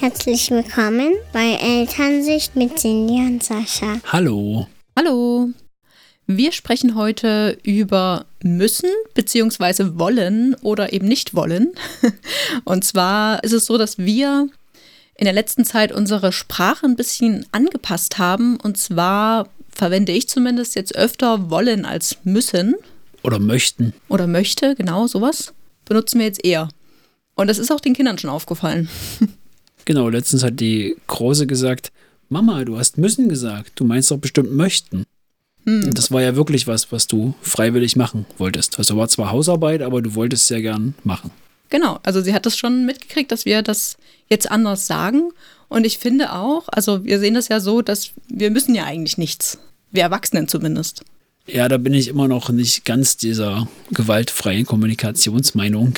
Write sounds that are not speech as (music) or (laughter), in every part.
Herzlich willkommen bei Elternsicht mit Cindy und Sascha. Hallo. Hallo. Wir sprechen heute über müssen bzw. wollen oder eben nicht wollen. (laughs) Und zwar ist es so, dass wir in der letzten Zeit unsere Sprache ein bisschen angepasst haben. Und zwar verwende ich zumindest jetzt öfter wollen als müssen. Oder möchten. Oder möchte, genau sowas. Benutzen wir jetzt eher. Und das ist auch den Kindern schon aufgefallen. (laughs) Genau, letztens hat die Große gesagt, Mama, du hast müssen gesagt. Du meinst doch bestimmt möchten. Hm. Und das war ja wirklich was, was du freiwillig machen wolltest. Also war zwar Hausarbeit, aber du wolltest es sehr gern machen. Genau, also sie hat das schon mitgekriegt, dass wir das jetzt anders sagen. Und ich finde auch, also wir sehen das ja so, dass wir müssen ja eigentlich nichts. Wir Erwachsenen zumindest. Ja, da bin ich immer noch nicht ganz dieser gewaltfreien Kommunikationsmeinung.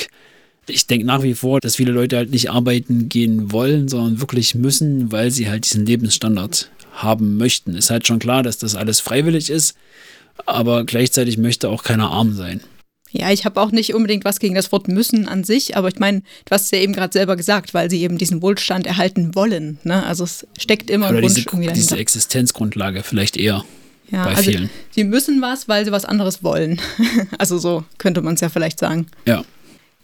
Ich denke nach wie vor, dass viele Leute halt nicht arbeiten gehen wollen, sondern wirklich müssen, weil sie halt diesen Lebensstandard haben möchten. Ist halt schon klar, dass das alles freiwillig ist, aber gleichzeitig möchte auch keiner arm sein. Ja, ich habe auch nicht unbedingt was gegen das Wort müssen an sich, aber ich meine, du hast es ja eben gerade selber gesagt, weil sie eben diesen Wohlstand erhalten wollen. Ne? Also es steckt immer Oder ein Wunsch diese, irgendwie dahinter. diese Existenzgrundlage vielleicht eher ja, bei also vielen. sie müssen was, weil sie was anderes wollen. (laughs) also so könnte man es ja vielleicht sagen. Ja.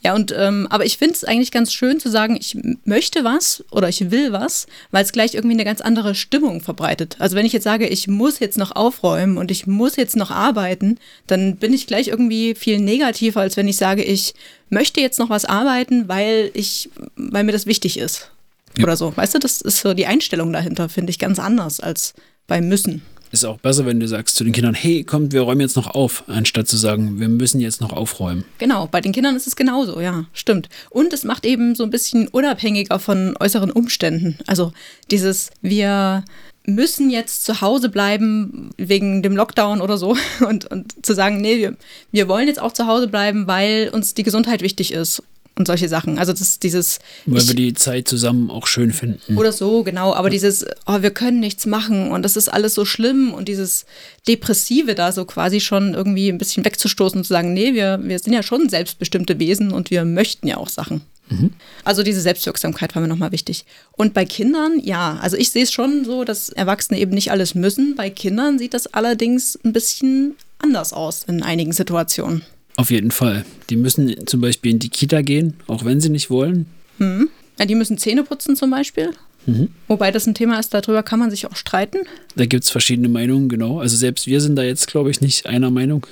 Ja, und ähm, aber ich finde es eigentlich ganz schön zu sagen, ich möchte was oder ich will was, weil es gleich irgendwie eine ganz andere Stimmung verbreitet. Also wenn ich jetzt sage, ich muss jetzt noch aufräumen und ich muss jetzt noch arbeiten, dann bin ich gleich irgendwie viel negativer, als wenn ich sage, ich möchte jetzt noch was arbeiten, weil ich, weil mir das wichtig ist. Ja. Oder so. Weißt du, das ist so die Einstellung dahinter, finde ich ganz anders als beim Müssen. Ist auch besser, wenn du sagst zu den Kindern, hey, kommt, wir räumen jetzt noch auf, anstatt zu sagen, wir müssen jetzt noch aufräumen. Genau, bei den Kindern ist es genauso, ja, stimmt. Und es macht eben so ein bisschen unabhängiger von äußeren Umständen. Also dieses, wir müssen jetzt zu Hause bleiben wegen dem Lockdown oder so (laughs) und, und zu sagen, nee, wir, wir wollen jetzt auch zu Hause bleiben, weil uns die Gesundheit wichtig ist und solche Sachen. Also das dieses Weil ich, wir die Zeit zusammen auch schön finden. oder so, genau, aber dieses, oh, wir können nichts machen und das ist alles so schlimm und dieses Depressive da so quasi schon irgendwie ein bisschen wegzustoßen und zu sagen, nee, wir, wir sind ja schon selbstbestimmte Wesen und wir möchten ja auch Sachen. Also diese Selbstwirksamkeit war mir nochmal wichtig. Und bei Kindern, ja, also ich sehe es schon so, dass Erwachsene eben nicht alles müssen. Bei Kindern sieht das allerdings ein bisschen anders aus in einigen Situationen. Auf jeden Fall. Die müssen zum Beispiel in die Kita gehen, auch wenn sie nicht wollen. Ja, die müssen Zähne putzen zum Beispiel. Wobei das ein Thema ist, darüber kann man sich auch streiten. Da gibt es verschiedene Meinungen, genau. Also selbst wir sind da jetzt, glaube ich, nicht einer Meinung.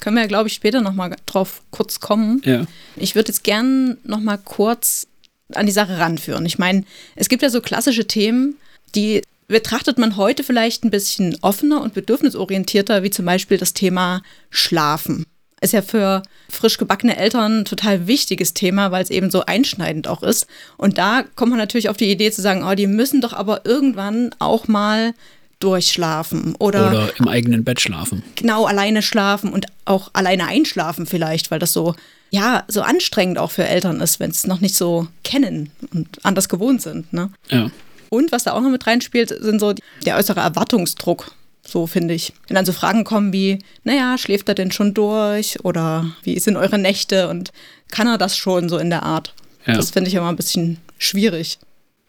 Können wir ja, glaube ich, später nochmal drauf kurz kommen. Ja. Ich würde jetzt gern nochmal kurz an die Sache ranführen. Ich meine, es gibt ja so klassische Themen, die betrachtet man heute vielleicht ein bisschen offener und bedürfnisorientierter, wie zum Beispiel das Thema Schlafen. Ist ja für frisch gebackene Eltern ein total wichtiges Thema, weil es eben so einschneidend auch ist. Und da kommt man natürlich auf die Idee zu sagen, oh, die müssen doch aber irgendwann auch mal durchschlafen oder, Oder im eigenen Bett schlafen. genau alleine schlafen und auch alleine einschlafen vielleicht, weil das so, ja, so anstrengend auch für Eltern ist, wenn es noch nicht so kennen und anders gewohnt sind. Ne? Ja. Und was da auch noch mit reinspielt, sind so die- der äußere Erwartungsdruck. So finde ich. Wenn dann so Fragen kommen wie, naja, schläft er denn schon durch? Oder wie sind eure Nächte? Und kann er das schon so in der Art? Ja. Das finde ich immer ein bisschen schwierig.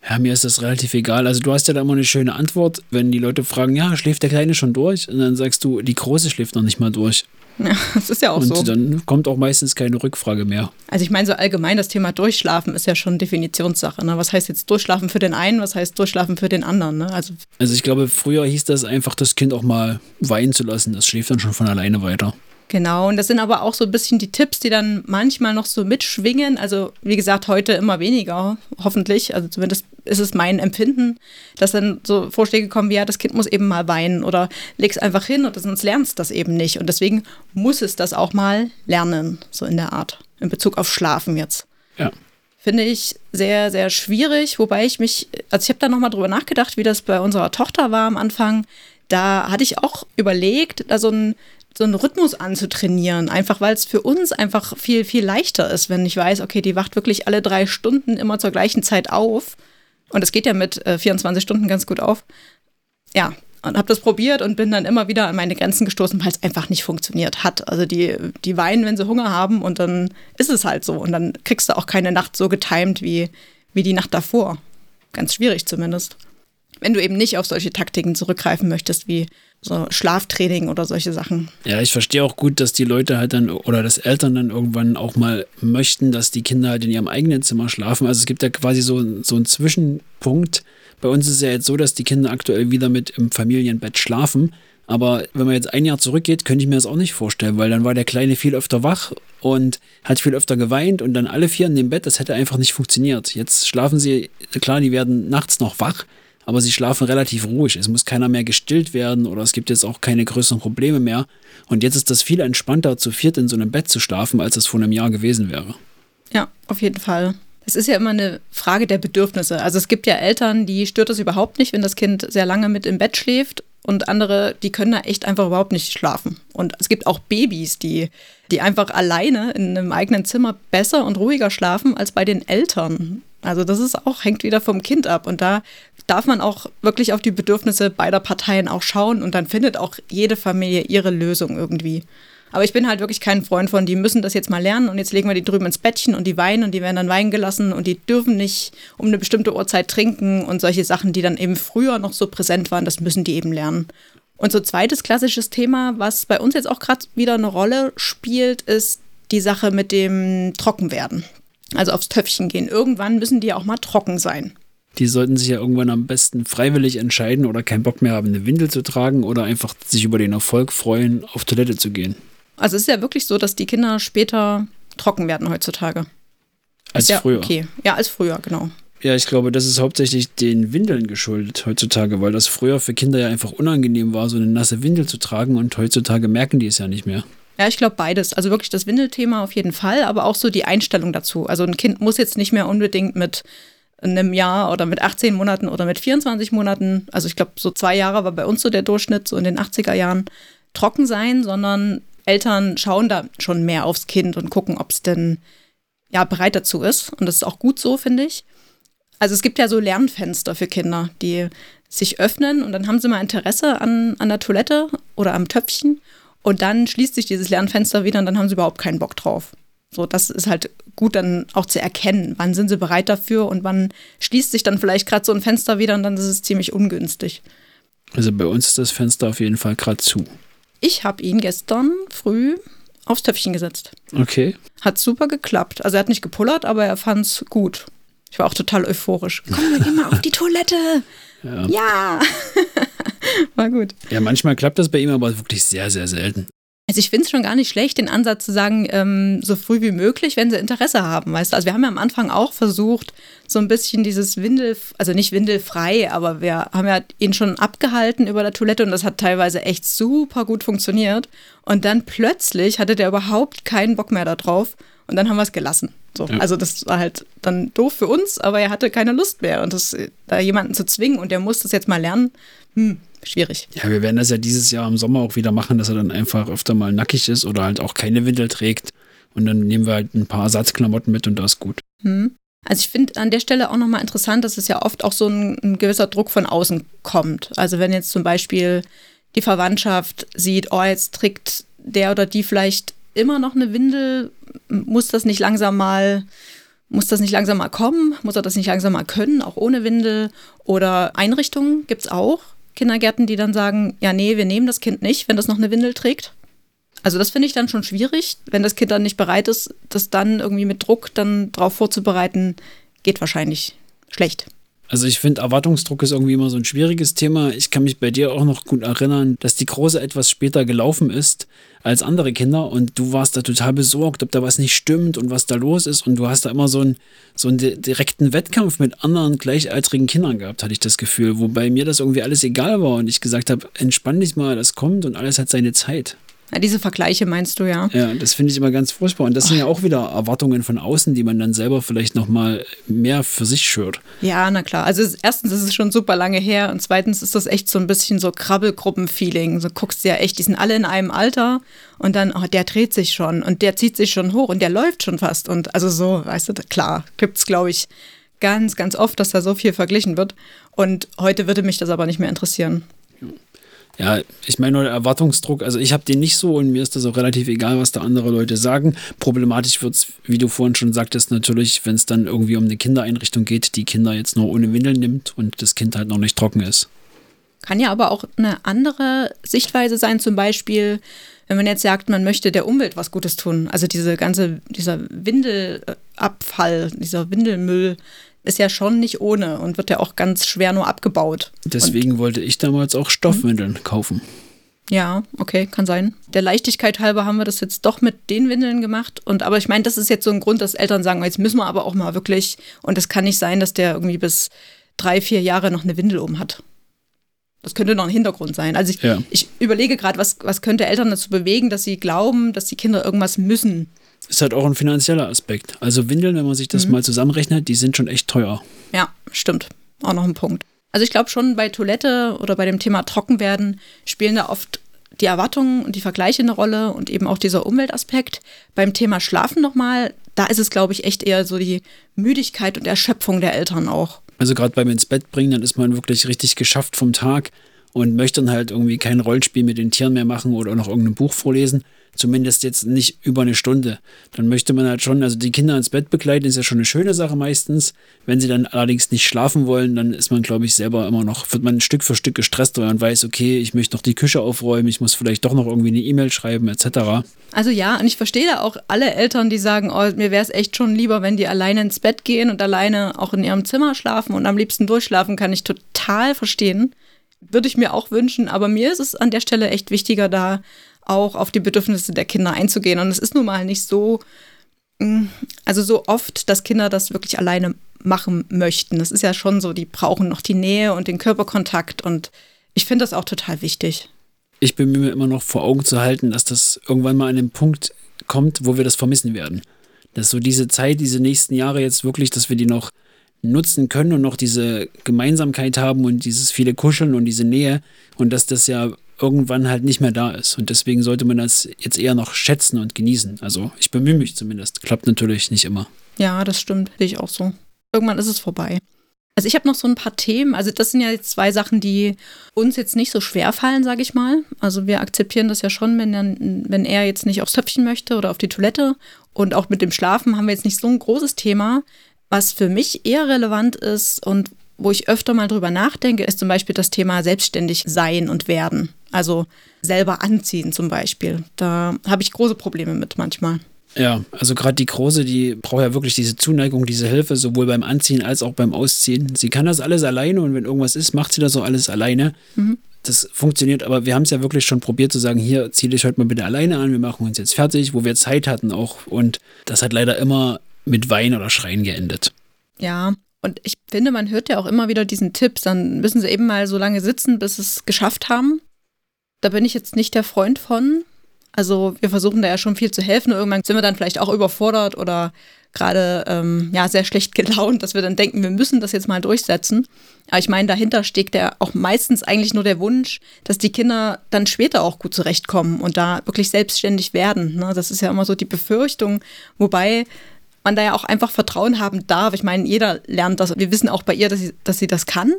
Ja, mir ist das relativ egal. Also du hast ja da immer eine schöne Antwort, wenn die Leute fragen, ja, schläft der Kleine schon durch? Und dann sagst du, die Große schläft noch nicht mal durch. Ja, (laughs) das ist ja auch Und so. dann kommt auch meistens keine Rückfrage mehr. Also ich meine, so allgemein das Thema Durchschlafen ist ja schon Definitionssache. Ne? Was heißt jetzt Durchschlafen für den einen, was heißt Durchschlafen für den anderen? Ne? Also Also ich glaube, früher hieß das einfach, das Kind auch mal weinen zu lassen. Das schläft dann schon von alleine weiter. Genau, und das sind aber auch so ein bisschen die Tipps, die dann manchmal noch so mitschwingen. Also, wie gesagt, heute immer weniger, hoffentlich. Also, zumindest ist es mein Empfinden, dass dann so Vorschläge kommen wie: Ja, das Kind muss eben mal weinen oder leg's einfach hin oder sonst lernst das eben nicht. Und deswegen muss es das auch mal lernen, so in der Art, in Bezug auf Schlafen jetzt. Ja. Finde ich sehr, sehr schwierig, wobei ich mich, also ich habe da nochmal drüber nachgedacht, wie das bei unserer Tochter war am Anfang. Da hatte ich auch überlegt, da so ein so einen Rhythmus anzutrainieren, einfach weil es für uns einfach viel, viel leichter ist, wenn ich weiß, okay, die wacht wirklich alle drei Stunden immer zur gleichen Zeit auf. Und es geht ja mit äh, 24 Stunden ganz gut auf. Ja, und habe das probiert und bin dann immer wieder an meine Grenzen gestoßen, weil es einfach nicht funktioniert hat. Also die, die weinen, wenn sie Hunger haben und dann ist es halt so. Und dann kriegst du auch keine Nacht so getimed wie, wie die Nacht davor. ganz schwierig zumindest. Wenn du eben nicht auf solche Taktiken zurückgreifen möchtest, wie so Schlaftraining oder solche Sachen. Ja, ich verstehe auch gut, dass die Leute halt dann oder dass Eltern dann irgendwann auch mal möchten, dass die Kinder halt in ihrem eigenen Zimmer schlafen. Also es gibt ja quasi so, so einen Zwischenpunkt. Bei uns ist es ja jetzt so, dass die Kinder aktuell wieder mit im Familienbett schlafen. Aber wenn man jetzt ein Jahr zurückgeht, könnte ich mir das auch nicht vorstellen, weil dann war der Kleine viel öfter wach und hat viel öfter geweint und dann alle vier in dem Bett, das hätte einfach nicht funktioniert. Jetzt schlafen sie, klar, die werden nachts noch wach, aber sie schlafen relativ ruhig. Es muss keiner mehr gestillt werden oder es gibt jetzt auch keine größeren Probleme mehr. Und jetzt ist das viel entspannter, zu viert in so einem Bett zu schlafen, als es vor einem Jahr gewesen wäre. Ja, auf jeden Fall. Es ist ja immer eine Frage der Bedürfnisse. Also es gibt ja Eltern, die stört es überhaupt nicht, wenn das Kind sehr lange mit im Bett schläft und andere, die können da echt einfach überhaupt nicht schlafen. Und es gibt auch Babys, die, die einfach alleine in einem eigenen Zimmer besser und ruhiger schlafen als bei den Eltern. Also das ist auch, hängt wieder vom Kind ab. Und da darf man auch wirklich auf die Bedürfnisse beider Parteien auch schauen und dann findet auch jede Familie ihre Lösung irgendwie. Aber ich bin halt wirklich kein Freund von, die müssen das jetzt mal lernen und jetzt legen wir die drüben ins Bettchen und die weinen und die werden dann weinen gelassen und die dürfen nicht um eine bestimmte Uhrzeit trinken und solche Sachen, die dann eben früher noch so präsent waren, das müssen die eben lernen. Und so zweites klassisches Thema, was bei uns jetzt auch gerade wieder eine Rolle spielt, ist die Sache mit dem Trockenwerden. Also aufs Töpfchen gehen. Irgendwann müssen die auch mal trocken sein. Die sollten sich ja irgendwann am besten freiwillig entscheiden oder keinen Bock mehr haben, eine Windel zu tragen oder einfach sich über den Erfolg freuen, auf Toilette zu gehen. Also es ist ja wirklich so, dass die Kinder später trocken werden heutzutage. Als ja früher. Okay, ja, als früher, genau. Ja, ich glaube, das ist hauptsächlich den Windeln geschuldet heutzutage, weil das früher für Kinder ja einfach unangenehm war, so eine nasse Windel zu tragen und heutzutage merken die es ja nicht mehr. Ja, ich glaube beides. Also wirklich das Windelthema auf jeden Fall, aber auch so die Einstellung dazu. Also ein Kind muss jetzt nicht mehr unbedingt mit einem Jahr oder mit 18 Monaten oder mit 24 Monaten, also ich glaube so zwei Jahre war bei uns so der Durchschnitt, so in den 80er Jahren, trocken sein, sondern Eltern schauen da schon mehr aufs Kind und gucken, ob es denn ja bereit dazu ist. Und das ist auch gut so, finde ich. Also es gibt ja so Lernfenster für Kinder, die sich öffnen und dann haben sie mal Interesse an, an der Toilette oder am Töpfchen und dann schließt sich dieses Lernfenster wieder und dann haben sie überhaupt keinen Bock drauf. So, das ist halt gut dann auch zu erkennen, wann sind sie bereit dafür und wann schließt sich dann vielleicht gerade so ein Fenster wieder und dann ist es ziemlich ungünstig. Also bei uns ist das Fenster auf jeden Fall gerade zu. Ich habe ihn gestern früh aufs Töpfchen gesetzt. Okay. Hat super geklappt. Also er hat nicht gepullert, aber er fand es gut. Ich war auch total euphorisch. Komm, wir gehen mal auf die Toilette. (laughs) Ja. Ja. (laughs) war gut. Ja, manchmal klappt das bei ihm, aber wirklich sehr, sehr selten. Also ich finde es schon gar nicht schlecht, den Ansatz zu sagen, ähm, so früh wie möglich, wenn sie Interesse haben, weißt du. Also wir haben ja am Anfang auch versucht, so ein bisschen dieses Windel, also nicht windelfrei, aber wir haben ja ihn schon abgehalten über der Toilette und das hat teilweise echt super gut funktioniert. Und dann plötzlich hatte der überhaupt keinen Bock mehr darauf und dann haben wir es gelassen. So, Ja. Also das war halt dann doof für uns, aber er hatte keine Lust mehr. Und das, da jemanden zu zwingen und der muss das jetzt mal lernen, hm, schwierig. Ja, wir werden das ja dieses Jahr im Sommer auch wieder machen, dass er dann einfach öfter mal nackig ist oder halt auch keine Windel trägt. Und dann nehmen wir halt ein paar Ersatzklamotten mit und das ist gut. Hm. Also ich finde an der Stelle auch nochmal interessant, dass es ja oft auch so ein, ein gewisser Druck von außen kommt. Also wenn jetzt zum Beispiel die Verwandtschaft sieht, oh, jetzt trägt der oder die vielleicht immer noch eine Windel, muss das nicht langsam mal, muss das nicht langsam mal kommen? Muss er das nicht langsam mal können, auch ohne Windel? Oder Einrichtungen gibt es auch, Kindergärten, die dann sagen, ja, nee, wir nehmen das Kind nicht, wenn das noch eine Windel trägt. Also das finde ich dann schon schwierig, wenn das Kind dann nicht bereit ist, das dann irgendwie mit Druck dann drauf vorzubereiten, geht wahrscheinlich schlecht. Also ich finde, Erwartungsdruck ist irgendwie immer so ein schwieriges Thema. Ich kann mich bei dir auch noch gut erinnern, dass die Große etwas später gelaufen ist als andere Kinder und du warst da total besorgt, ob da was nicht stimmt und was da los ist und du hast da immer so einen, so einen di- direkten Wettkampf mit anderen gleichaltrigen Kindern gehabt, hatte ich das Gefühl, wobei mir das irgendwie alles egal war und ich gesagt habe, entspann dich mal, das kommt und alles hat seine Zeit. Ja, diese Vergleiche meinst du ja. Ja, das finde ich immer ganz furchtbar und das sind ja auch wieder Erwartungen von außen, die man dann selber vielleicht nochmal mehr für sich schürt. Ja, na klar. Also erstens ist es schon super lange her und zweitens ist das echt so ein bisschen so Krabbelgruppen-Feeling. So guckst du ja echt, die sind alle in einem Alter und dann, oh, der dreht sich schon und der zieht sich schon hoch und der läuft schon fast. Und also so, weißt du, klar, gibt es, glaube ich, ganz, ganz oft, dass da so viel verglichen wird. Und heute würde mich das aber nicht mehr interessieren. Ja, ich meine nur der Erwartungsdruck, also ich habe den nicht so und mir ist das auch relativ egal, was da andere Leute sagen. Problematisch wird es, wie du vorhin schon sagtest, natürlich, wenn es dann irgendwie um eine Kindereinrichtung geht, die Kinder jetzt nur ohne Windeln nimmt und das Kind halt noch nicht trocken ist. Kann ja aber auch eine andere Sichtweise sein, zum Beispiel, wenn man jetzt sagt, man möchte der Umwelt was Gutes tun. Also diese ganze, dieser Windelabfall, dieser Windelmüll, ist ja schon nicht ohne und wird ja auch ganz schwer nur abgebaut. Deswegen und, wollte ich damals auch Stoffwindeln mhm. kaufen. Ja, okay, kann sein. Der Leichtigkeit halber haben wir das jetzt doch mit den Windeln gemacht. Und aber ich meine, das ist jetzt so ein Grund, dass Eltern sagen, jetzt müssen wir aber auch mal wirklich. Und es kann nicht sein, dass der irgendwie bis drei, vier Jahre noch eine Windel um hat. Das könnte noch ein Hintergrund sein. Also ich, ja. ich überlege gerade, was, was könnte Eltern dazu bewegen, dass sie glauben, dass die Kinder irgendwas müssen ist halt auch ein finanzieller Aspekt. Also Windeln, wenn man sich das mhm. mal zusammenrechnet, die sind schon echt teuer. Ja, stimmt. Auch noch ein Punkt. Also ich glaube schon bei Toilette oder bei dem Thema Trockenwerden spielen da oft die Erwartungen und die Vergleiche eine Rolle und eben auch dieser Umweltaspekt. Beim Thema Schlafen nochmal, da ist es, glaube ich, echt eher so die Müdigkeit und Erschöpfung der Eltern auch. Also gerade beim ins Bett bringen, dann ist man wirklich richtig geschafft vom Tag und möchte dann halt irgendwie kein Rollenspiel mit den Tieren mehr machen oder noch irgendein Buch vorlesen, Zumindest jetzt nicht über eine Stunde. Dann möchte man halt schon, also die Kinder ins Bett begleiten, ist ja schon eine schöne Sache meistens. Wenn sie dann allerdings nicht schlafen wollen, dann ist man, glaube ich, selber immer noch, wird man Stück für Stück gestresst, weil man weiß, okay, ich möchte noch die Küche aufräumen, ich muss vielleicht doch noch irgendwie eine E-Mail schreiben, etc. Also ja, und ich verstehe da auch alle Eltern, die sagen, oh, mir wäre es echt schon lieber, wenn die alleine ins Bett gehen und alleine auch in ihrem Zimmer schlafen und am liebsten durchschlafen, kann ich total verstehen. Würde ich mir auch wünschen, aber mir ist es an der Stelle echt wichtiger, da auch auf die Bedürfnisse der Kinder einzugehen. Und es ist nun mal nicht so, mm, also so oft, dass Kinder das wirklich alleine machen möchten. Das ist ja schon so, die brauchen noch die Nähe und den Körperkontakt und ich finde das auch total wichtig. Ich bemühe mir immer noch vor Augen zu halten, dass das irgendwann mal an den Punkt kommt, wo wir das vermissen werden. Dass so diese Zeit, diese nächsten Jahre jetzt wirklich, dass wir die noch nutzen können und noch diese Gemeinsamkeit haben und dieses viele Kuscheln und diese Nähe und dass das ja irgendwann halt nicht mehr da ist. Und deswegen sollte man das jetzt eher noch schätzen und genießen. Also ich bemühe mich zumindest. Klappt natürlich nicht immer. Ja, das stimmt. Sehe ich auch so. Irgendwann ist es vorbei. Also ich habe noch so ein paar Themen. Also das sind ja jetzt zwei Sachen, die uns jetzt nicht so schwer fallen, sage ich mal. Also wir akzeptieren das ja schon, wenn er, wenn er jetzt nicht aufs Töpfchen möchte oder auf die Toilette. Und auch mit dem Schlafen haben wir jetzt nicht so ein großes Thema. Was für mich eher relevant ist und wo ich öfter mal drüber nachdenke, ist zum Beispiel das Thema selbstständig sein und werden. Also selber anziehen zum Beispiel. Da habe ich große Probleme mit manchmal. Ja, also gerade die Große, die braucht ja wirklich diese Zuneigung, diese Hilfe, sowohl beim Anziehen als auch beim Ausziehen. Sie kann das alles alleine und wenn irgendwas ist, macht sie das auch alles alleine. Mhm. Das funktioniert, aber wir haben es ja wirklich schon probiert zu sagen, hier zieh dich heute mal bitte alleine an, wir machen uns jetzt fertig, wo wir Zeit hatten auch. Und das hat leider immer mit Wein oder Schreien geendet. Ja, und ich finde, man hört ja auch immer wieder diesen Tipp, dann müssen sie eben mal so lange sitzen, bis sie es geschafft haben. Da bin ich jetzt nicht der Freund von. Also wir versuchen da ja schon viel zu helfen. Irgendwann sind wir dann vielleicht auch überfordert oder gerade ähm, ja sehr schlecht (laughs) gelaunt, dass wir dann denken, wir müssen das jetzt mal durchsetzen. Aber ich meine, dahinter steckt ja auch meistens eigentlich nur der Wunsch, dass die Kinder dann später auch gut zurechtkommen und da wirklich selbstständig werden. Ne? Das ist ja immer so die Befürchtung. Wobei man da ja auch einfach Vertrauen haben darf. Ich meine, jeder lernt das. Wir wissen auch bei ihr, dass sie, dass sie das kann.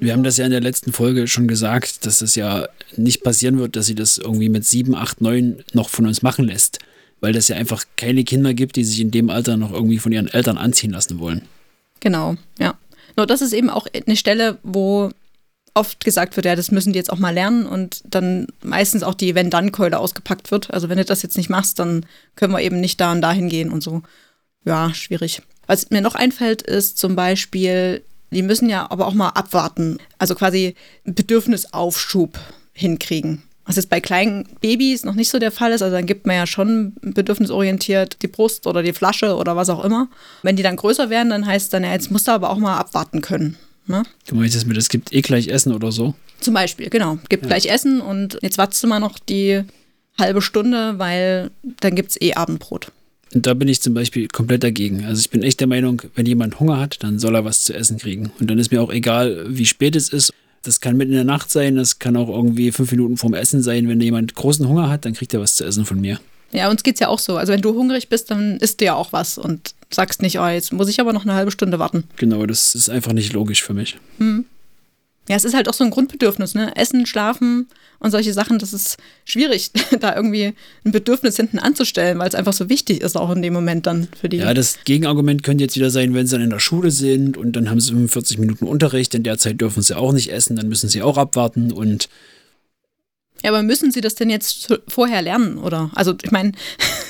Wir haben das ja in der letzten Folge schon gesagt, dass es ja nicht passieren wird, dass sie das irgendwie mit sieben, acht, neun noch von uns machen lässt. Weil das ja einfach keine Kinder gibt, die sich in dem Alter noch irgendwie von ihren Eltern anziehen lassen wollen. Genau, ja. Nur das ist eben auch eine Stelle, wo oft gesagt wird, ja, das müssen die jetzt auch mal lernen und dann meistens auch die Wenn-Dann-Keule ausgepackt wird. Also wenn du das jetzt nicht machst, dann können wir eben nicht da und dahin gehen und so. Ja, schwierig. Was mir noch einfällt, ist zum Beispiel die müssen ja aber auch mal abwarten, also quasi Bedürfnisaufschub hinkriegen. Was jetzt bei kleinen Babys noch nicht so der Fall ist, also dann gibt man ja schon bedürfnisorientiert die Brust oder die Flasche oder was auch immer. Wenn die dann größer werden, dann heißt es dann, ja, jetzt musst du aber auch mal abwarten können. Ne? Du meinst jetzt mit, es gibt eh gleich Essen oder so? Zum Beispiel, genau. Gibt ja. gleich Essen und jetzt wartest du mal noch die halbe Stunde, weil dann gibt es eh Abendbrot. Und da bin ich zum Beispiel komplett dagegen. Also ich bin echt der Meinung, wenn jemand Hunger hat, dann soll er was zu essen kriegen. Und dann ist mir auch egal, wie spät es ist. Das kann mitten in der Nacht sein, das kann auch irgendwie fünf Minuten vorm Essen sein. Wenn jemand großen Hunger hat, dann kriegt er was zu essen von mir. Ja, uns geht es ja auch so. Also wenn du hungrig bist, dann isst du ja auch was und sagst nicht, oh, jetzt muss ich aber noch eine halbe Stunde warten. Genau, das ist einfach nicht logisch für mich. Hm. Ja, es ist halt auch so ein Grundbedürfnis, ne? Essen, schlafen und solche Sachen, das ist schwierig, (laughs) da irgendwie ein Bedürfnis hinten anzustellen, weil es einfach so wichtig ist, auch in dem Moment dann für die. Ja, das Gegenargument könnte jetzt wieder sein, wenn sie dann in der Schule sind und dann haben sie 45 Minuten Unterricht, in der Zeit dürfen sie auch nicht essen, dann müssen sie auch abwarten und ja, aber müssen sie das denn jetzt vorher lernen, oder? Also, ich meine,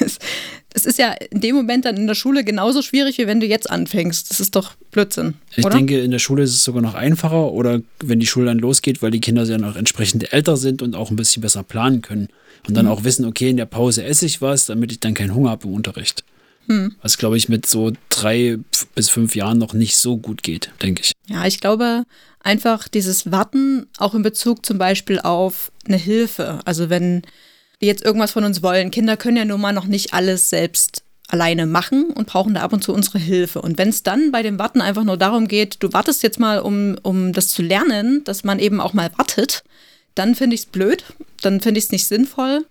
(laughs) es ist ja in dem Moment dann in der Schule genauso schwierig, wie wenn du jetzt anfängst. Das ist doch Blödsinn. Ich oder? denke, in der Schule ist es sogar noch einfacher oder wenn die Schule dann losgeht, weil die Kinder ja noch entsprechend älter sind und auch ein bisschen besser planen können. Und dann mhm. auch wissen, okay, in der Pause esse ich was, damit ich dann keinen Hunger habe im Unterricht. Mhm. Was, glaube ich, mit so drei bis fünf Jahren noch nicht so gut geht, denke ich. Ja, ich glaube einfach dieses Warten auch in Bezug zum Beispiel auf eine Hilfe. Also wenn die jetzt irgendwas von uns wollen. Kinder können ja nun mal noch nicht alles selbst alleine machen und brauchen da ab und zu unsere Hilfe. Und wenn es dann bei dem Warten einfach nur darum geht, du wartest jetzt mal, um, um das zu lernen, dass man eben auch mal wartet, dann finde ich es blöd, dann finde ich es nicht sinnvoll.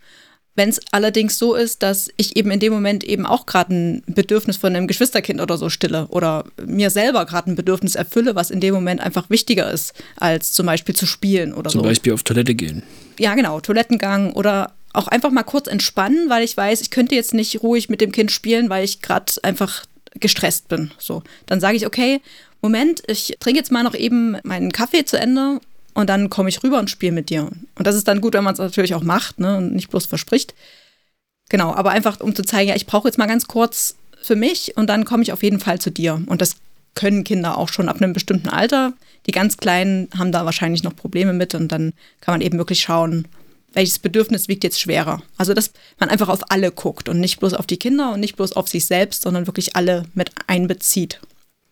Wenn es allerdings so ist, dass ich eben in dem Moment eben auch gerade ein Bedürfnis von einem Geschwisterkind oder so stille oder mir selber gerade ein Bedürfnis erfülle, was in dem Moment einfach wichtiger ist, als zum Beispiel zu spielen oder zum so. Zum Beispiel auf Toilette gehen. Ja, genau, Toilettengang oder auch einfach mal kurz entspannen, weil ich weiß, ich könnte jetzt nicht ruhig mit dem Kind spielen, weil ich gerade einfach gestresst bin. So, dann sage ich, okay, Moment, ich trinke jetzt mal noch eben meinen Kaffee zu Ende und dann komme ich rüber und spiele mit dir. Und das ist dann gut, wenn man es natürlich auch macht ne, und nicht bloß verspricht. Genau, aber einfach um zu zeigen, ja, ich brauche jetzt mal ganz kurz für mich und dann komme ich auf jeden Fall zu dir. Und das können Kinder auch schon ab einem bestimmten Alter. Die ganz Kleinen haben da wahrscheinlich noch Probleme mit und dann kann man eben wirklich schauen, welches Bedürfnis wiegt jetzt schwerer. Also, dass man einfach auf alle guckt und nicht bloß auf die Kinder und nicht bloß auf sich selbst, sondern wirklich alle mit einbezieht.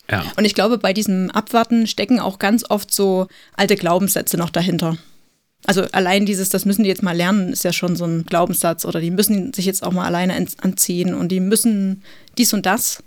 Ja. Und ich glaube, bei diesem Abwarten stecken auch ganz oft so alte Glaubenssätze noch dahinter. Also allein dieses, das müssen die jetzt mal lernen, ist ja schon so ein Glaubenssatz. Oder die müssen sich jetzt auch mal alleine anziehen und die müssen dies und das.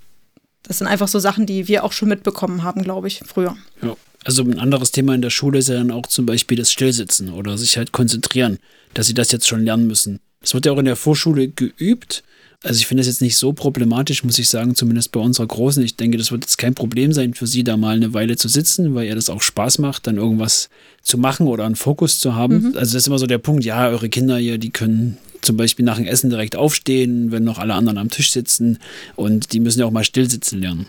Das sind einfach so Sachen, die wir auch schon mitbekommen haben, glaube ich, früher. Ja. Also ein anderes Thema in der Schule ist ja dann auch zum Beispiel das Stillsitzen oder sich halt konzentrieren, dass sie das jetzt schon lernen müssen. Das wird ja auch in der Vorschule geübt. Also ich finde das jetzt nicht so problematisch, muss ich sagen, zumindest bei unserer Großen. Ich denke, das wird jetzt kein Problem sein für sie, da mal eine Weile zu sitzen, weil ihr das auch Spaß macht, dann irgendwas zu machen oder einen Fokus zu haben. Mhm. Also das ist immer so der Punkt, ja, eure Kinder hier, die können zum Beispiel nach dem Essen direkt aufstehen, wenn noch alle anderen am Tisch sitzen und die müssen ja auch mal stillsitzen lernen.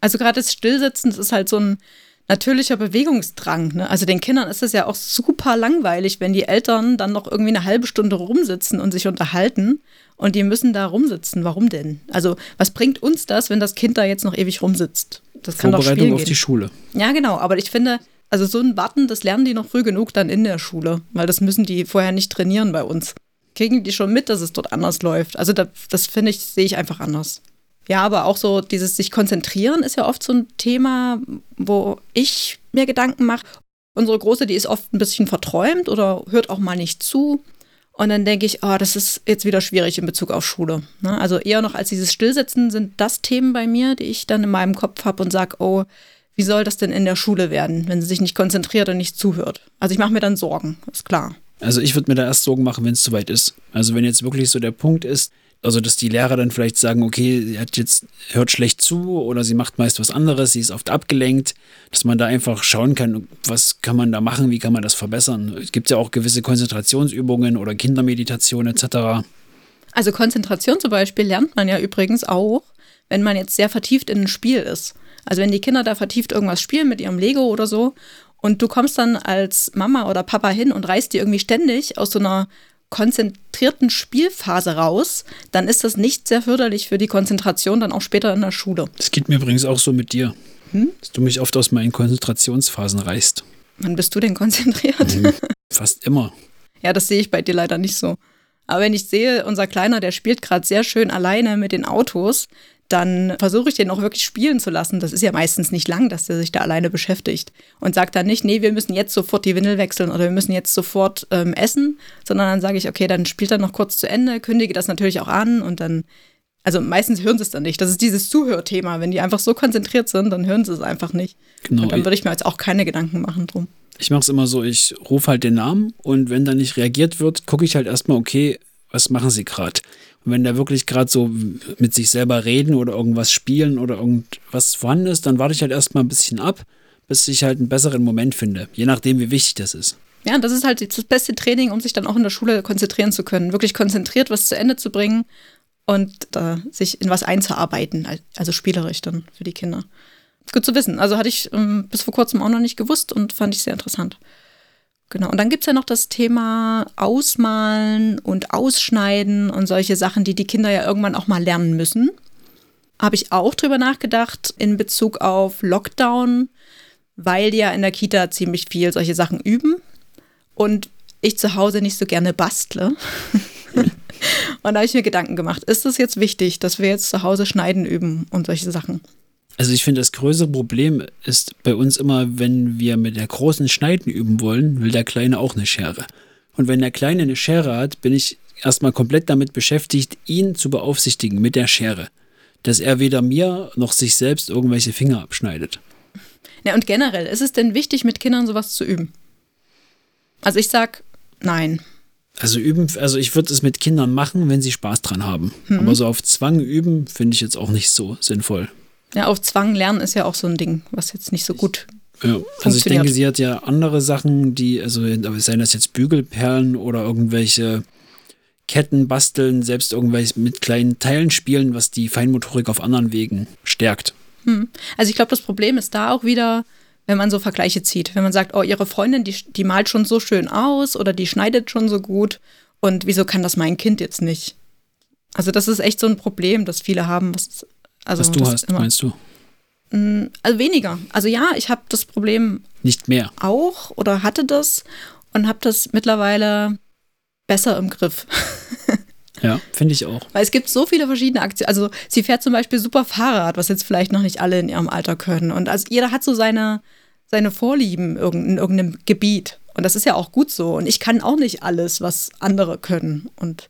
Also gerade das Stillsitzen, das ist halt so ein natürlicher Bewegungsdrang. Ne? Also den Kindern ist es ja auch super langweilig, wenn die Eltern dann noch irgendwie eine halbe Stunde rumsitzen und sich unterhalten und die müssen da rumsitzen. Warum denn? Also was bringt uns das, wenn das Kind da jetzt noch ewig rumsitzt? Das kann Vorbereitung doch spielen auf gehen. die Schule. Ja, genau. Aber ich finde, also so ein Warten, das lernen die noch früh genug dann in der Schule, weil das müssen die vorher nicht trainieren bei uns. Kriegen die schon mit, dass es dort anders läuft. Also das, das finde ich, sehe ich einfach anders. Ja, aber auch so dieses sich konzentrieren ist ja oft so ein Thema, wo ich mir Gedanken mache. Unsere Große, die ist oft ein bisschen verträumt oder hört auch mal nicht zu. Und dann denke ich, oh, das ist jetzt wieder schwierig in Bezug auf Schule. Ne? Also eher noch als dieses Stillsitzen sind das Themen bei mir, die ich dann in meinem Kopf habe und sage, oh, wie soll das denn in der Schule werden, wenn sie sich nicht konzentriert und nicht zuhört? Also ich mache mir dann Sorgen, ist klar. Also ich würde mir da erst Sorgen machen, wenn es soweit ist. Also wenn jetzt wirklich so der Punkt ist, also dass die Lehrer dann vielleicht sagen, okay, sie hat jetzt hört schlecht zu oder sie macht meist was anderes, sie ist oft abgelenkt, dass man da einfach schauen kann, was kann man da machen, wie kann man das verbessern. Es gibt ja auch gewisse Konzentrationsübungen oder Kindermeditation etc. Also Konzentration zum Beispiel lernt man ja übrigens auch, wenn man jetzt sehr vertieft in ein Spiel ist. Also wenn die Kinder da vertieft irgendwas spielen mit ihrem Lego oder so und du kommst dann als Mama oder Papa hin und reißt die irgendwie ständig aus so einer konzentrierten Spielphase raus, dann ist das nicht sehr förderlich für die Konzentration dann auch später in der Schule. Das geht mir übrigens auch so mit dir, hm? dass du mich oft aus meinen Konzentrationsphasen reißt. Wann bist du denn konzentriert? Hm, fast immer. Ja, das sehe ich bei dir leider nicht so. Aber wenn ich sehe, unser Kleiner, der spielt gerade sehr schön alleine mit den Autos, dann versuche ich den auch wirklich spielen zu lassen. Das ist ja meistens nicht lang, dass der sich da alleine beschäftigt. Und sagt dann nicht, nee, wir müssen jetzt sofort die Windel wechseln oder wir müssen jetzt sofort ähm, essen, sondern dann sage ich, okay, dann spielt er noch kurz zu Ende, kündige das natürlich auch an und dann, also meistens hören sie es dann nicht. Das ist dieses Zuhörthema. Wenn die einfach so konzentriert sind, dann hören sie es einfach nicht. Genau. Und dann würde ich mir jetzt auch keine Gedanken machen drum. Ich mache es immer so, ich rufe halt den Namen und wenn dann nicht reagiert wird, gucke ich halt erstmal, okay, was machen sie gerade? Und wenn der wirklich gerade so mit sich selber reden oder irgendwas spielen oder irgendwas vorhanden ist, dann warte ich halt erstmal ein bisschen ab, bis ich halt einen besseren Moment finde, je nachdem, wie wichtig das ist. Ja, das ist halt das beste Training, um sich dann auch in der Schule konzentrieren zu können. Wirklich konzentriert was zu Ende zu bringen und äh, sich in was einzuarbeiten, also spielerisch dann für die Kinder. Gut zu wissen. Also hatte ich ähm, bis vor kurzem auch noch nicht gewusst und fand ich sehr interessant. Genau. Und dann gibt es ja noch das Thema Ausmalen und Ausschneiden und solche Sachen, die die Kinder ja irgendwann auch mal lernen müssen. Habe ich auch drüber nachgedacht in Bezug auf Lockdown, weil die ja in der Kita ziemlich viel solche Sachen üben und ich zu Hause nicht so gerne bastle. (laughs) und da habe ich mir Gedanken gemacht, ist es jetzt wichtig, dass wir jetzt zu Hause schneiden üben und solche Sachen? Also ich finde, das größere Problem ist bei uns immer, wenn wir mit der großen Schneiden üben wollen, will der Kleine auch eine Schere. Und wenn der Kleine eine Schere hat, bin ich erstmal komplett damit beschäftigt, ihn zu beaufsichtigen mit der Schere. Dass er weder mir noch sich selbst irgendwelche Finger abschneidet. Ja, und generell, ist es denn wichtig, mit Kindern sowas zu üben? Also ich sag nein. Also üben, also ich würde es mit Kindern machen, wenn sie Spaß dran haben. Mhm. Aber so auf Zwang üben, finde ich jetzt auch nicht so sinnvoll. Ja, auf Zwang lernen ist ja auch so ein Ding, was jetzt nicht so gut ja, also ich denke, sie hat ja andere Sachen, die, also seien das jetzt Bügelperlen oder irgendwelche Ketten basteln, selbst irgendwelche mit kleinen Teilen spielen, was die Feinmotorik auf anderen Wegen stärkt. Hm. Also ich glaube, das Problem ist da auch wieder, wenn man so Vergleiche zieht. Wenn man sagt, oh, ihre Freundin, die, die malt schon so schön aus oder die schneidet schon so gut und wieso kann das mein Kind jetzt nicht? Also das ist echt so ein Problem, das viele haben. Was, also was du hast, meinst du? Mm, also weniger. Also ja, ich habe das Problem nicht mehr auch oder hatte das und habe das mittlerweile besser im Griff. (laughs) Ja, finde ich auch. Weil es gibt so viele verschiedene Aktionen. Also sie fährt zum Beispiel super Fahrrad, was jetzt vielleicht noch nicht alle in ihrem Alter können. Und also jeder hat so seine, seine Vorlieben in irgendeinem Gebiet. Und das ist ja auch gut so. Und ich kann auch nicht alles, was andere können. Und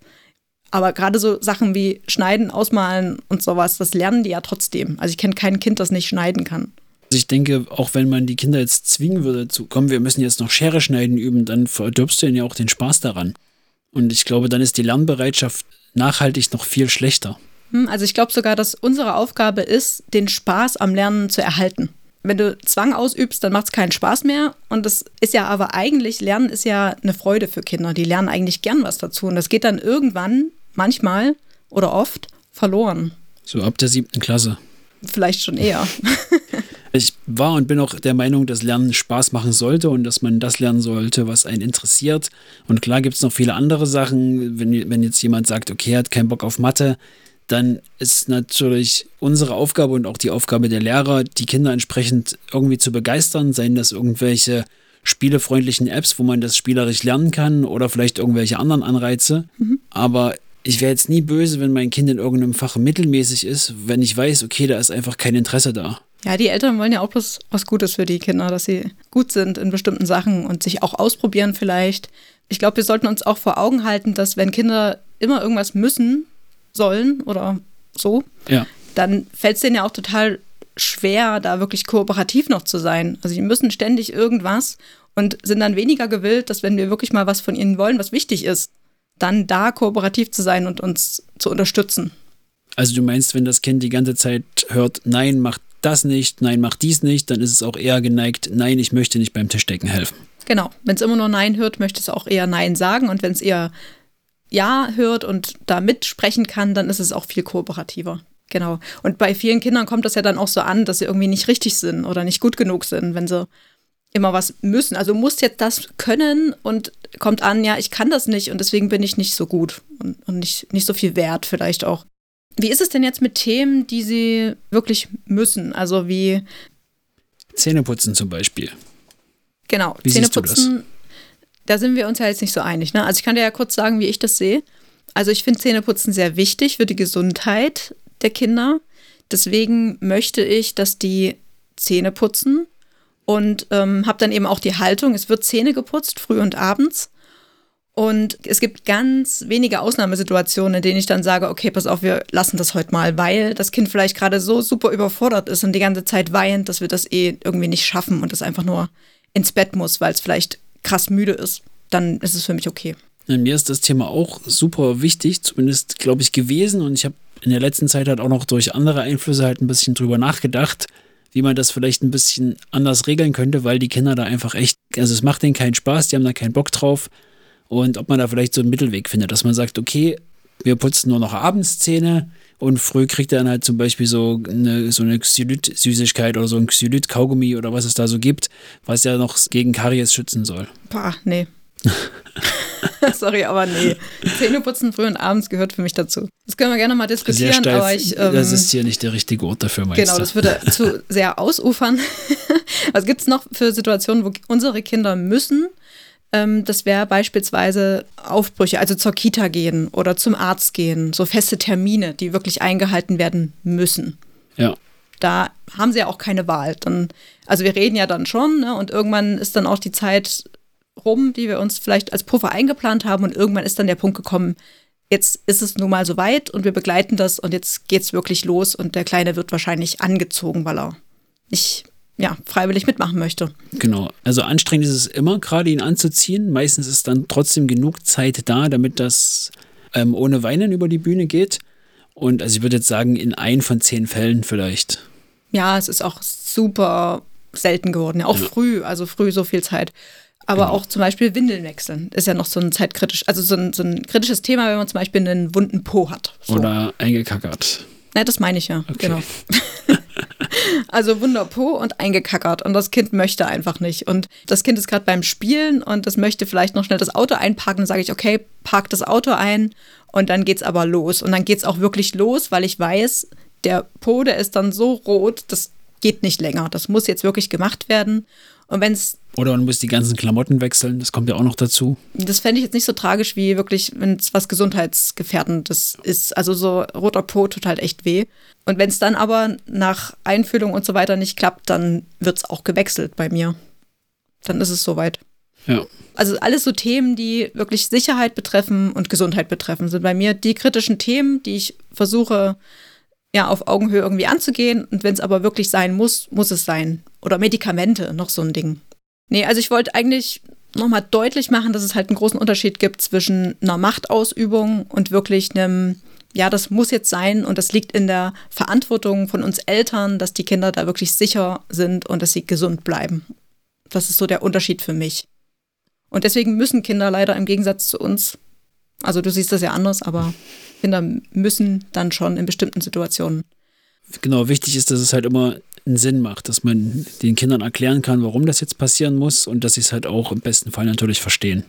aber gerade so Sachen wie Schneiden, Ausmalen und sowas, das lernen die ja trotzdem. Also ich kenne kein Kind, das nicht schneiden kann. Also ich denke, auch wenn man die Kinder jetzt zwingen würde zu, kommen, wir müssen jetzt noch Schere schneiden üben, dann verdirbst du ihnen ja auch den Spaß daran. Und ich glaube, dann ist die Lernbereitschaft nachhaltig noch viel schlechter. Hm, also ich glaube sogar, dass unsere Aufgabe ist, den Spaß am Lernen zu erhalten. Wenn du Zwang ausübst, dann macht es keinen Spaß mehr. Und das ist ja aber eigentlich, Lernen ist ja eine Freude für Kinder. Die lernen eigentlich gern was dazu. Und das geht dann irgendwann, manchmal oder oft, verloren. So ab der siebten Klasse. Vielleicht schon eher. (laughs) Ich war und bin auch der Meinung, dass Lernen Spaß machen sollte und dass man das lernen sollte, was einen interessiert. Und klar gibt es noch viele andere Sachen. Wenn, wenn jetzt jemand sagt, okay, er hat keinen Bock auf Mathe, dann ist natürlich unsere Aufgabe und auch die Aufgabe der Lehrer, die Kinder entsprechend irgendwie zu begeistern, seien das irgendwelche spielefreundlichen Apps, wo man das spielerisch lernen kann oder vielleicht irgendwelche anderen Anreize. Mhm. Aber ich wäre jetzt nie böse, wenn mein Kind in irgendeinem Fach mittelmäßig ist, wenn ich weiß, okay, da ist einfach kein Interesse da. Ja, die Eltern wollen ja auch bloß was Gutes für die Kinder, dass sie gut sind in bestimmten Sachen und sich auch ausprobieren vielleicht. Ich glaube, wir sollten uns auch vor Augen halten, dass wenn Kinder immer irgendwas müssen sollen oder so, ja. dann fällt es denen ja auch total schwer, da wirklich kooperativ noch zu sein. Also sie müssen ständig irgendwas und sind dann weniger gewillt, dass wenn wir wirklich mal was von ihnen wollen, was wichtig ist, dann da kooperativ zu sein und uns zu unterstützen. Also du meinst, wenn das Kind die ganze Zeit hört, nein, mach das nicht, nein, mach dies nicht, dann ist es auch eher geneigt, nein, ich möchte nicht beim Tischdecken helfen. Genau. Wenn es immer nur Nein hört, möchte es auch eher Nein sagen. Und wenn es eher Ja hört und da mitsprechen kann, dann ist es auch viel kooperativer. Genau. Und bei vielen Kindern kommt das ja dann auch so an, dass sie irgendwie nicht richtig sind oder nicht gut genug sind, wenn sie immer was müssen. Also muss jetzt das können und kommt an, ja, ich kann das nicht und deswegen bin ich nicht so gut und, und nicht, nicht so viel wert vielleicht auch. Wie ist es denn jetzt mit Themen, die Sie wirklich müssen? Also wie Zähneputzen zum Beispiel. Genau, wie Zähneputzen, da sind wir uns ja jetzt nicht so einig. Ne? Also ich kann dir ja kurz sagen, wie ich das sehe. Also ich finde Zähneputzen sehr wichtig für die Gesundheit der Kinder. Deswegen möchte ich, dass die Zähne putzen und ähm, habe dann eben auch die Haltung, es wird Zähne geputzt, früh und abends. Und es gibt ganz wenige Ausnahmesituationen, in denen ich dann sage, okay, pass auf, wir lassen das heute mal, weil das Kind vielleicht gerade so super überfordert ist und die ganze Zeit weint, dass wir das eh irgendwie nicht schaffen und es einfach nur ins Bett muss, weil es vielleicht krass müde ist. Dann ist es für mich okay. Mir ist das Thema auch super wichtig, zumindest glaube ich gewesen. Und ich habe in der letzten Zeit halt auch noch durch andere Einflüsse halt ein bisschen drüber nachgedacht, wie man das vielleicht ein bisschen anders regeln könnte, weil die Kinder da einfach echt, also es macht denen keinen Spaß, die haben da keinen Bock drauf. Und ob man da vielleicht so einen Mittelweg findet, dass man sagt, okay, wir putzen nur noch abends Zähne und früh kriegt er dann halt zum Beispiel so eine, so eine Xylit-Süßigkeit oder so ein Xylit-Kaugummi oder was es da so gibt, was ja noch gegen Karies schützen soll. Boah, nee. (laughs) (laughs) Sorry, aber nee. Zähneputzen früh und abends gehört für mich dazu. Das können wir gerne mal diskutieren, Sehr steif, aber ich. Ähm, das ist hier nicht der richtige Ort dafür, meinst Genau, das würde zu sehr ausufern. (laughs) Was gibt es noch für Situationen, wo unsere Kinder müssen? Ähm, das wäre beispielsweise Aufbrüche, also zur Kita gehen oder zum Arzt gehen, so feste Termine, die wirklich eingehalten werden müssen. Ja. Da haben sie ja auch keine Wahl. Dann, also wir reden ja dann schon, ne? und irgendwann ist dann auch die Zeit rum, die wir uns vielleicht als Puffer eingeplant haben, und irgendwann ist dann der Punkt gekommen, jetzt ist es nun mal so weit und wir begleiten das und jetzt geht's wirklich los und der Kleine wird wahrscheinlich angezogen, weil er nicht ja, freiwillig mitmachen möchte. Genau. Also anstrengend ist es immer, gerade ihn anzuziehen. Meistens ist dann trotzdem genug Zeit da, damit das ähm, ohne Weinen über die Bühne geht. Und also ich würde jetzt sagen, in ein von zehn Fällen vielleicht. Ja, es ist auch super selten geworden, ja, auch ja. früh, also früh so viel Zeit. Aber genau. auch zum Beispiel Windeln wechseln ist ja noch so ein zeitkritisch, also so ein, so ein kritisches Thema, wenn man zum Beispiel einen wunden Po hat. So. Oder eingekackert. Ja, das meine ich ja, okay. genau. (laughs) also Wunderpo und eingekackert und das Kind möchte einfach nicht. Und das Kind ist gerade beim Spielen und das möchte vielleicht noch schnell das Auto einparken. Dann sage ich, okay, park das Auto ein und dann geht's aber los. Und dann geht's auch wirklich los, weil ich weiß, der Po, der ist dann so rot, das geht nicht länger. Das muss jetzt wirklich gemacht werden. Und wenn es oder man muss die ganzen Klamotten wechseln, das kommt ja auch noch dazu. Das fände ich jetzt nicht so tragisch, wie wirklich, wenn es was Gesundheitsgefährdendes ist. Also so roter Po tut halt echt weh. Und wenn es dann aber nach Einfühlung und so weiter nicht klappt, dann wird es auch gewechselt bei mir. Dann ist es soweit. Ja. Also alles so Themen, die wirklich Sicherheit betreffen und Gesundheit betreffen, sind bei mir die kritischen Themen, die ich versuche, ja, auf Augenhöhe irgendwie anzugehen. Und wenn es aber wirklich sein muss, muss es sein. Oder Medikamente, noch so ein Ding. Nee, also ich wollte eigentlich nochmal deutlich machen, dass es halt einen großen Unterschied gibt zwischen einer Machtausübung und wirklich einem, ja, das muss jetzt sein und das liegt in der Verantwortung von uns Eltern, dass die Kinder da wirklich sicher sind und dass sie gesund bleiben. Das ist so der Unterschied für mich. Und deswegen müssen Kinder leider im Gegensatz zu uns, also du siehst das ja anders, aber Kinder müssen dann schon in bestimmten Situationen. Genau, wichtig ist, dass es halt immer einen Sinn macht, dass man den Kindern erklären kann, warum das jetzt passieren muss und dass sie es halt auch im besten Fall natürlich verstehen.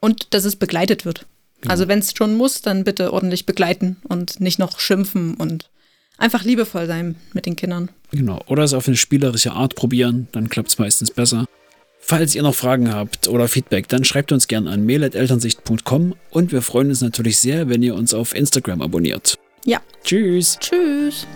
Und dass es begleitet wird. Genau. Also wenn es schon muss, dann bitte ordentlich begleiten und nicht noch schimpfen und einfach liebevoll sein mit den Kindern. Genau. Oder es auf eine spielerische Art probieren, dann klappt es meistens besser. Falls ihr noch Fragen habt oder Feedback, dann schreibt uns gerne an mail.elternsicht.com und wir freuen uns natürlich sehr, wenn ihr uns auf Instagram abonniert. Ja. Tschüss. Tschüss.